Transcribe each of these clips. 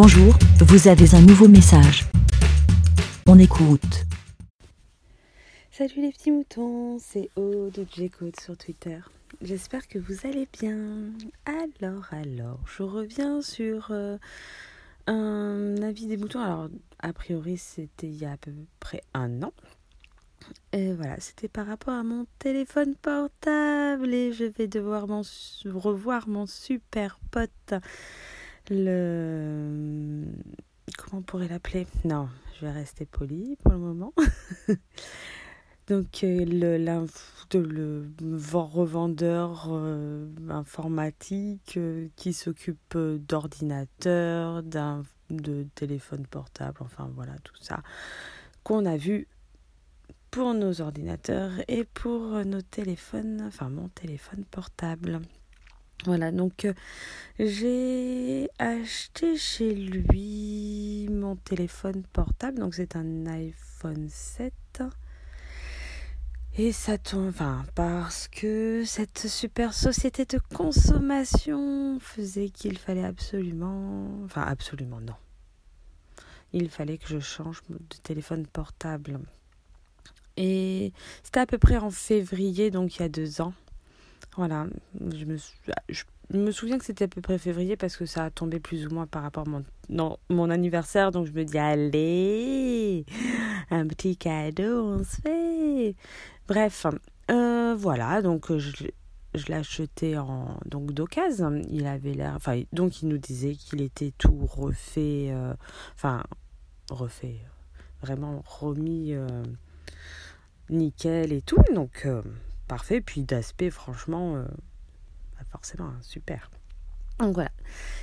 Bonjour, vous avez un nouveau message. On écoute. Salut les petits moutons, c'est Aude de J-Code sur Twitter. J'espère que vous allez bien. Alors, alors, je reviens sur euh, un avis des moutons. Alors, a priori, c'était il y a à peu près un an. Et voilà, c'était par rapport à mon téléphone portable et je vais devoir revoir mon super pote. Le. Comment on pourrait l'appeler? Non, je vais rester poli pour le moment. Donc, euh, le, le revendeur euh, informatique euh, qui s'occupe d'ordinateurs, de téléphone portable, enfin voilà, tout ça qu'on a vu pour nos ordinateurs et pour nos téléphones, enfin mon téléphone portable. Voilà, donc euh, j'ai acheté chez lui mon téléphone portable, donc c'est un iPhone 7. Et ça tombe, enfin, parce que cette super société de consommation faisait qu'il fallait absolument, enfin, absolument non. Il fallait que je change de téléphone portable et c'était à peu près en février, donc il y a deux ans. Voilà, je me, je me souviens que c'était à peu près février parce que ça a tombé plus ou moins par rapport à mon, non, mon anniversaire. Donc je me dis, allez, un petit cadeau, on se fait. Bref, euh, voilà, donc je, je l'ai acheté en donc d'occasion. Il avait l'air, enfin, donc il nous disait qu'il était tout refait, euh, enfin, refait, vraiment remis. Euh, nickel et tout. Donc, euh, parfait. Puis d'aspect, franchement, euh, bah, forcément, hein, super. Donc voilà.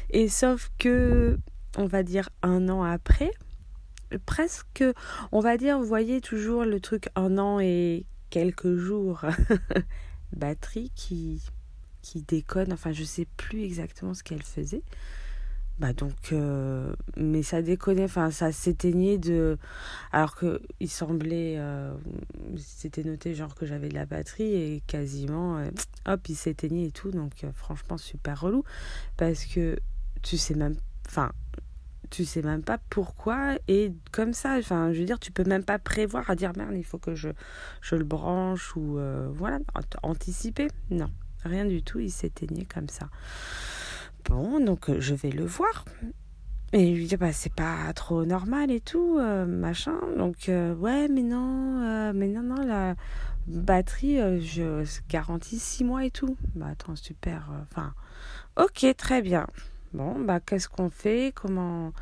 Et sauf que, on va dire un an après, presque, on va dire, vous voyez toujours le truc un an et quelques jours. Batterie qui, qui déconne. Enfin, je sais plus exactement ce qu'elle faisait. Bah donc, euh, mais ça déconnait, enfin ça s'éteignait de... Alors que il semblait, euh, c'était noté genre que j'avais de la batterie et quasiment, euh, hop, il s'éteignait et tout. Donc franchement super relou parce que tu sais même, enfin, tu sais même pas pourquoi et comme ça, enfin je veux dire, tu peux même pas prévoir à dire merde, il faut que je, je le branche ou voilà, anticiper. Non, rien du tout, il s'éteignait comme ça. Bon, donc euh, je vais le voir. Et lui dire, bah, c'est pas trop normal et tout, euh, machin. Donc, euh, ouais, mais non, mais non, non, la batterie, je garantis six mois et tout. Bah, attends, super. Enfin, ok, très bien. Bon, bah, qu'est-ce qu'on fait? Comment.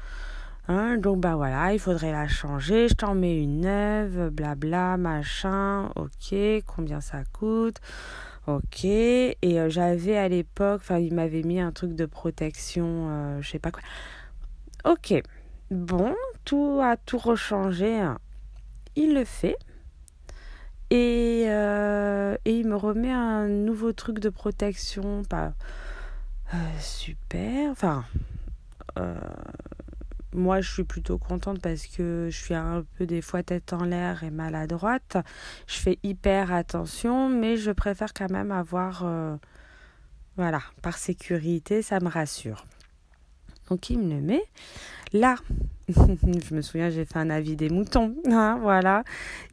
Hein, donc, bah voilà, il faudrait la changer. Je t'en mets une neuve, blabla, machin. Ok, combien ça coûte Ok. Et euh, j'avais à l'époque, enfin, il m'avait mis un truc de protection, euh, je sais pas quoi. Ok. Bon, tout a tout rechangé. Hein. Il le fait. Et, euh, et il me remet un nouveau truc de protection. Pas super. Enfin, moi, je suis plutôt contente parce que je suis un peu des fois tête en l'air et maladroite. Je fais hyper attention, mais je préfère quand même avoir, euh, voilà, par sécurité, ça me rassure. Donc il me le met. Là, je me souviens, j'ai fait un avis des moutons. Hein, voilà.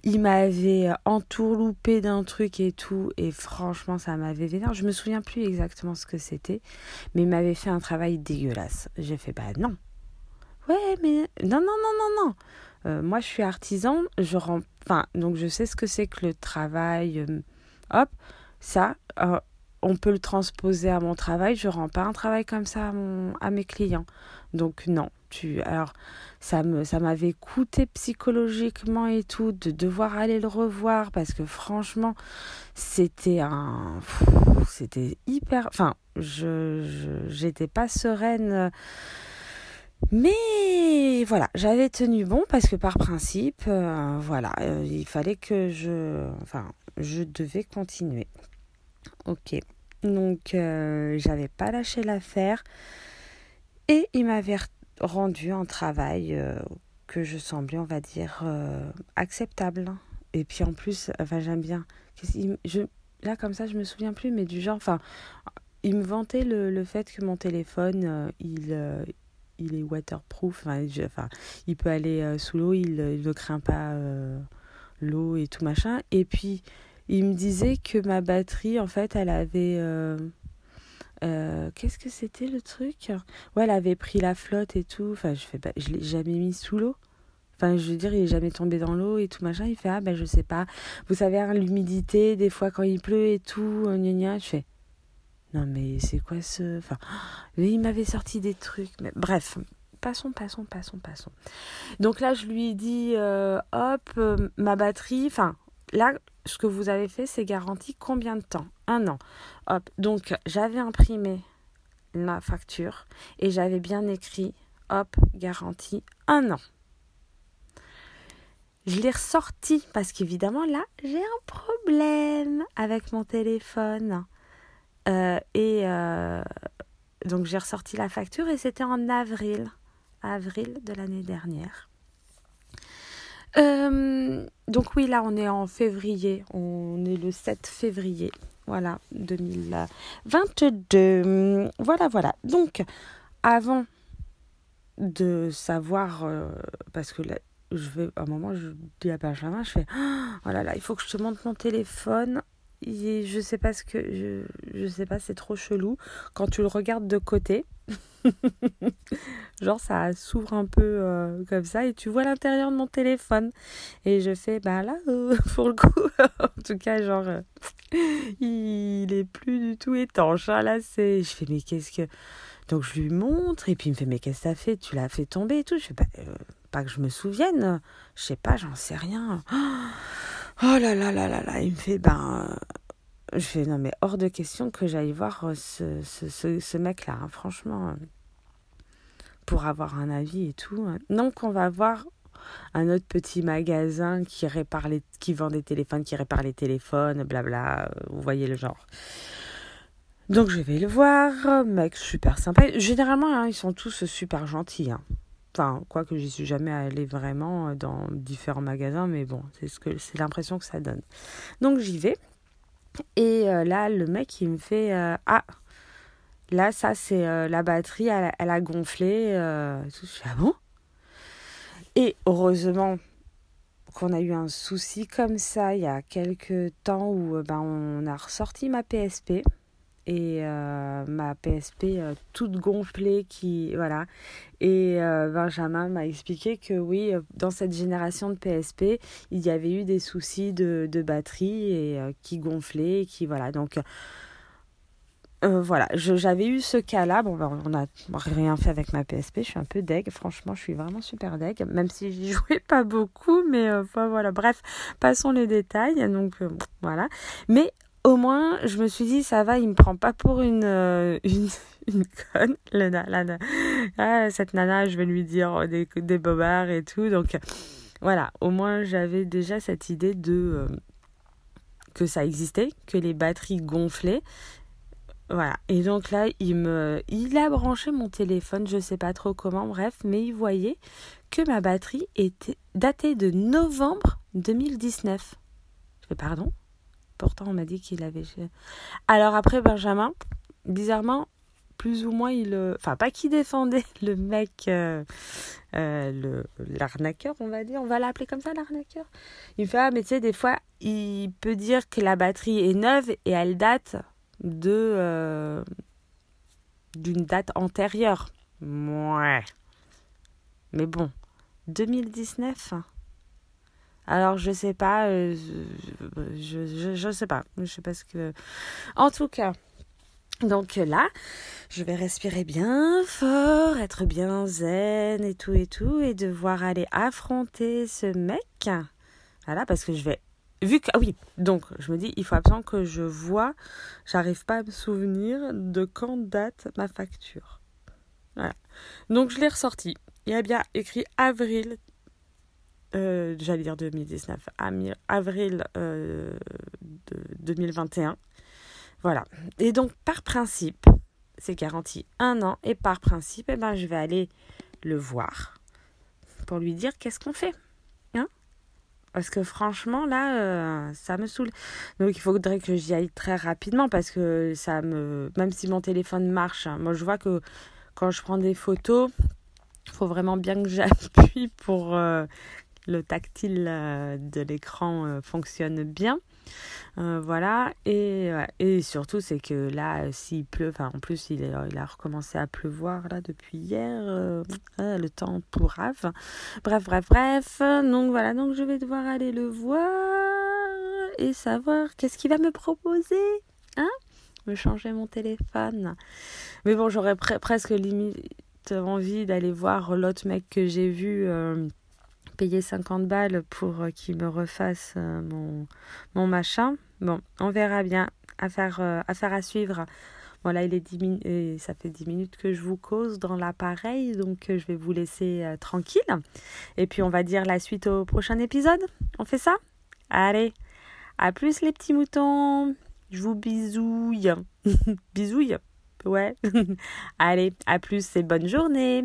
Il m'avait entourloupé d'un truc et tout. Et franchement, ça m'avait vénère. Je me souviens plus exactement ce que c'était. Mais il m'avait fait un travail dégueulasse. J'ai fait, bah non, Ouais, mais non, non, non, non, non. Euh, moi, je suis artisan, je rends... enfin, donc je sais ce que c'est que le travail. Euh, hop, ça, euh, on peut le transposer à mon travail. Je rends pas un travail comme ça à mes clients. Donc non, tu. Alors, ça me, ça m'avait coûté psychologiquement et tout de devoir aller le revoir parce que franchement, c'était un, c'était hyper. Enfin, je, j'étais pas sereine mais voilà, j'avais tenu bon parce que par principe, euh, voilà, euh, il fallait que je, enfin, je devais continuer. Ok, donc euh, j'avais pas lâché l'affaire et il m'avait rendu un travail que je semblais, on va dire, acceptable. Et puis en plus, enfin j'aime bien. Je, là comme ça, je me souviens plus, mais du genre, enfin, il me vantait le, le fait que mon téléphone, il il est waterproof. Enfin, enfin il peut aller sous l'eau, il, il, ne craint pas l'eau et tout machin. Et puis, il me disait que ma batterie, en fait, elle avait. Qu'est-ce que c'était le truc? Ouais, elle avait pris la flotte et tout. Enfin, je fais pas, je l'ai jamais mis sous l'eau. Enfin, je veux dire, il est jamais tombé dans l'eau et tout machin. Il fait, ah ben je sais pas. Vous savez, hein, l'humidité, des fois quand il pleut et tout, gna gna. Je fais, non mais c'est quoi ce... Enfin, il m'avait sorti des trucs. Mais bref, passons, passons, passons, passons. Donc là, je lui dis, euh, hop, euh, ma batterie, enfin, là, ce que vous avez fait, c'est garanti combien de temps? Un an. Hop, donc j'avais imprimé la facture et j'avais bien écrit, hop, garantie un an. Je l'ai ressorti parce qu'évidemment là, j'ai un problème avec mon téléphone. Euh, et euh, donc j'ai ressorti la facture et c'était en avril, avril de l'année dernière. Euh, donc oui, là on est en février, on est le 7 février, voilà, 2022. Voilà, voilà. Donc, avant de savoir, parce que là, je vais, à un moment, je dis à Benjamin, je fais, oh là là, il faut que je te montre mon téléphone. Je sais pas ce que, je, sais pas, c'est trop chelou. Quand tu le regardes de côté, genre ça s'ouvre un peu euh, comme ça et tu vois l'intérieur de mon téléphone. Et je fais, bah là, euh, pour le coup, en tout cas, genre, euh, il est plus du tout étanche. Hein. Là, c'est, je fais, mais qu'est-ce que. Donc je lui montre et puis il me fait, mais qu'est-ce que t'as fait? Tu l'as fait tomber et tout. Je fais, pas pas que je me souvienne. Je sais pas, j'en sais rien. Là là là là là. Il me fait, ben. Euh, je fais, non, mais hors de question que j'aille voir euh, ce, mec-là, hein, franchement. Euh, pour avoir un avis et tout. Hein. Donc, on va voir un autre petit magasin qui répare les, qui vend des téléphones, qui répare les téléphones, blabla. Vous voyez le genre. Donc je vais le voir, mec super sympa. Généralement, hein, ils sont tous super gentils. Enfin, quoi que j'y suis jamais allée vraiment euh, dans différents magasins, mais bon, c'est ce que c'est l'impression que ça donne. Donc j'y vais. Et euh, là, le mec, il me fait euh, Ah, là, ça, c'est la batterie, elle, a gonflé. Je ah bon? Et heureusement qu'on a eu un souci comme ça il y a quelques temps où ben, on a ressorti ma PSP et euh, ma PSP euh, toute gonflée qui voilà et euh, Benjamin m'a expliqué que oui dans cette génération de PSP il y avait eu des soucis de, de batterie et qui gonflaient qui voilà donc voilà, j'avais eu ce cas-là. Bon, ben, on n'a rien fait avec ma PSP. Je suis un peu deg. Franchement, je suis vraiment super deg. Même si j'y jouais pas beaucoup. Mais voilà. Bref, passons les détails. Donc, voilà. Mais au moins, je me suis dit, ça va, il me prend pas pour une, euh, une, une, conne. Ah, cette nana, je vais lui dire des, des bobards et tout. Donc, voilà, au moins, j'avais déjà cette idée de euh, que ça existait, que les batteries gonflaient. Voilà. Et donc là, il me, il a branché mon téléphone, je sais pas trop comment, bref, mais il voyait que ma batterie était datée de novembre 2019. Je fais pardon? Pourtant, on m'a dit qu'il avait. Alors après, Benjamin, bizarrement, plus ou moins, il. Euh, enfin, pas qui défendait le mec, euh, euh, l'arnaqueur, on va dire. On va l'appeler comme ça, l'arnaqueur. Il fait Ah, mais tu sais, des fois, il peut dire que la batterie est neuve et elle date de. d'une date antérieure. Ouais. Mais bon, 2019. Alors je sais pas, euh, je, je, je, sais pas, je sais pas ce que. En tout cas, donc là, je vais respirer bien fort, être bien zen et tout et tout, et devoir aller affronter ce mec. Voilà, parce que je vais. Vu que. Ah oui, donc je me dis, il faut absolument que je vois. J'arrive pas à me souvenir de quand date ma facture. Voilà. Donc je l'ai ressorti. Il y a bien écrit avril euh, j'allais dire 2019, avril euh, de 2021. Voilà. Et donc, par principe, c'est garanti un an. Et par principe, eh ben, je vais aller le voir pour lui dire qu'est-ce qu'on fait. Hein parce que franchement, là, euh, ça me saoule. Donc, il faudrait que j'y aille très rapidement parce que ça me. Même si mon téléphone marche, hein, moi, je vois que quand je prends des photos, Il faut vraiment bien que j'appuie pour euh, le tactile euh, de l'écran euh, fonctionne bien. voilà, et, surtout c'est que là, s'il pleut, enfin en plus il, il, a recommencé à pleuvoir là depuis hier, le temps pourrave. Bref, bref, bref. Donc voilà, donc je vais devoir aller le voir et savoir qu'est-ce qu'il va me proposer. Hein? Me changer mon téléphone. Mais bon, j'aurais presque limite envie d'aller voir l'autre mec que j'ai vu euh, payer 50 balles pour euh, qu'il me refasse euh, mon, mon machin. Bon, on verra bien. Affaire, affaire à suivre. Voilà, il est 10 et ça fait 10 minutes que je vous cause dans l'appareil, donc je vais vous laisser tranquille. Et puis on va dire la suite au prochain épisode. On fait ça? Allez, à plus les petits moutons. Je vous bisouille. bisouille? Ouais. Allez, à plus et bonne journée.